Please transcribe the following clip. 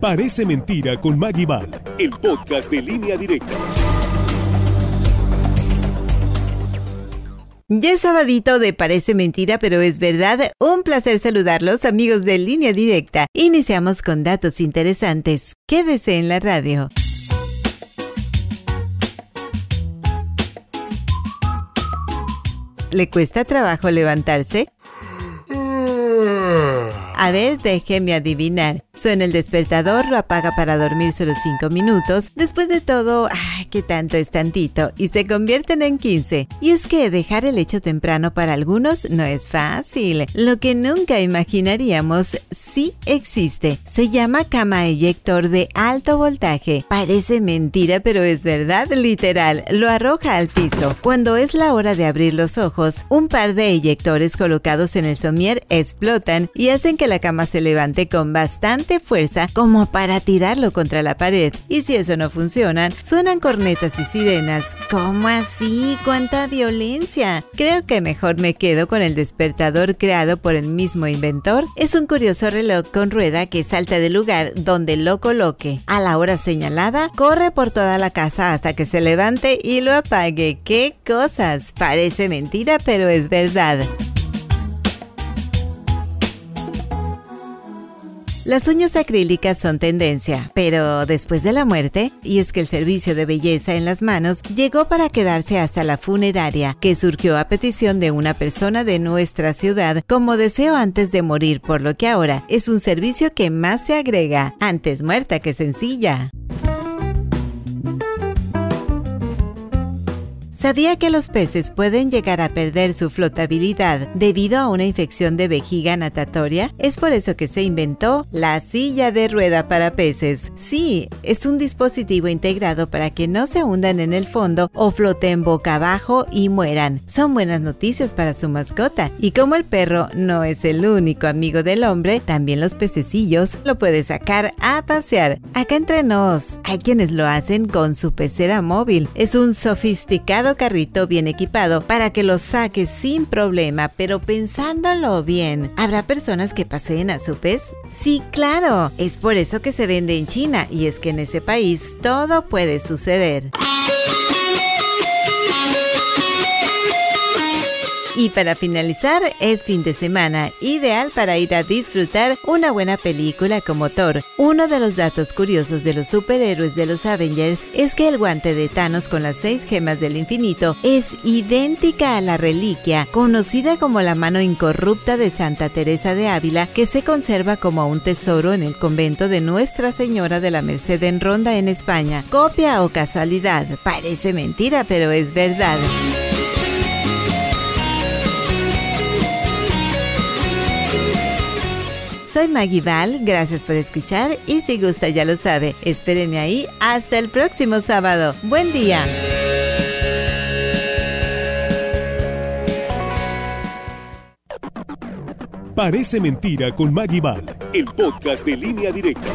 Parece mentira con Maggie el podcast de línea directa. Ya es sabadito de Parece Mentira, pero es verdad. Un placer saludarlos, amigos de Línea Directa. Iniciamos con datos interesantes. Quédese en la radio. ¿Le cuesta trabajo levantarse? A ver, déjeme adivinar. Suena el despertador, lo apaga para dormir solo 5 minutos. Después de todo, ay, qué tanto es tantito. Y se convierten en 15. Y es que dejar el hecho temprano para algunos no es fácil. Lo que nunca imaginaríamos sí existe. Se llama cama eyector de alto voltaje. Parece mentira, pero es verdad, literal. Lo arroja al piso. Cuando es la hora de abrir los ojos, un par de eyectores colocados en el somier explotan y hacen que la cama se levante con bastante fuerza como para tirarlo contra la pared. Y si eso no funciona, suenan cornetas y sirenas. ¿Cómo así? ¿Cuánta violencia? Creo que mejor me quedo con el despertador creado por el mismo inventor. Es un curioso reloj con rueda que salta del lugar donde lo coloque. A la hora señalada, corre por toda la casa hasta que se levante y lo apague. ¡Qué cosas! Parece mentira, pero es verdad. Las uñas acrílicas son tendencia, pero después de la muerte, y es que el servicio de belleza en las manos llegó para quedarse hasta la funeraria, que surgió a petición de una persona de nuestra ciudad como deseo antes de morir, por lo que ahora es un servicio que más se agrega, antes muerta que sencilla. ¿Sabía que los peces pueden llegar a perder su flotabilidad debido a una infección de vejiga natatoria? Es por eso que se inventó la silla de rueda para peces. Sí, es un dispositivo integrado para que no se hundan en el fondo o floten boca abajo y mueran. Son buenas noticias para su mascota. Y como el perro no es el único amigo del hombre, también los pececillos lo puede sacar a pasear. Acá entre nos, hay quienes lo hacen con su pecera móvil. Es un sofisticado carrito bien equipado para que lo saques sin problema, pero pensándolo bien, ¿habrá personas que paseen a su pez? Sí, claro, es por eso que se vende en China y es que en ese país todo puede suceder. Y para finalizar, es fin de semana, ideal para ir a disfrutar una buena película como Thor. Uno de los datos curiosos de los superhéroes de los Avengers es que el guante de Thanos con las seis gemas del infinito es idéntica a la reliquia, conocida como la mano incorrupta de Santa Teresa de Ávila, que se conserva como un tesoro en el convento de Nuestra Señora de la Merced en Ronda en España. Copia o casualidad, parece mentira, pero es verdad. Soy Maggie Val, gracias por escuchar y si gusta ya lo sabe, espérenme ahí hasta el próximo sábado. Buen día. Parece mentira con Maggie Val, el podcast de línea directa.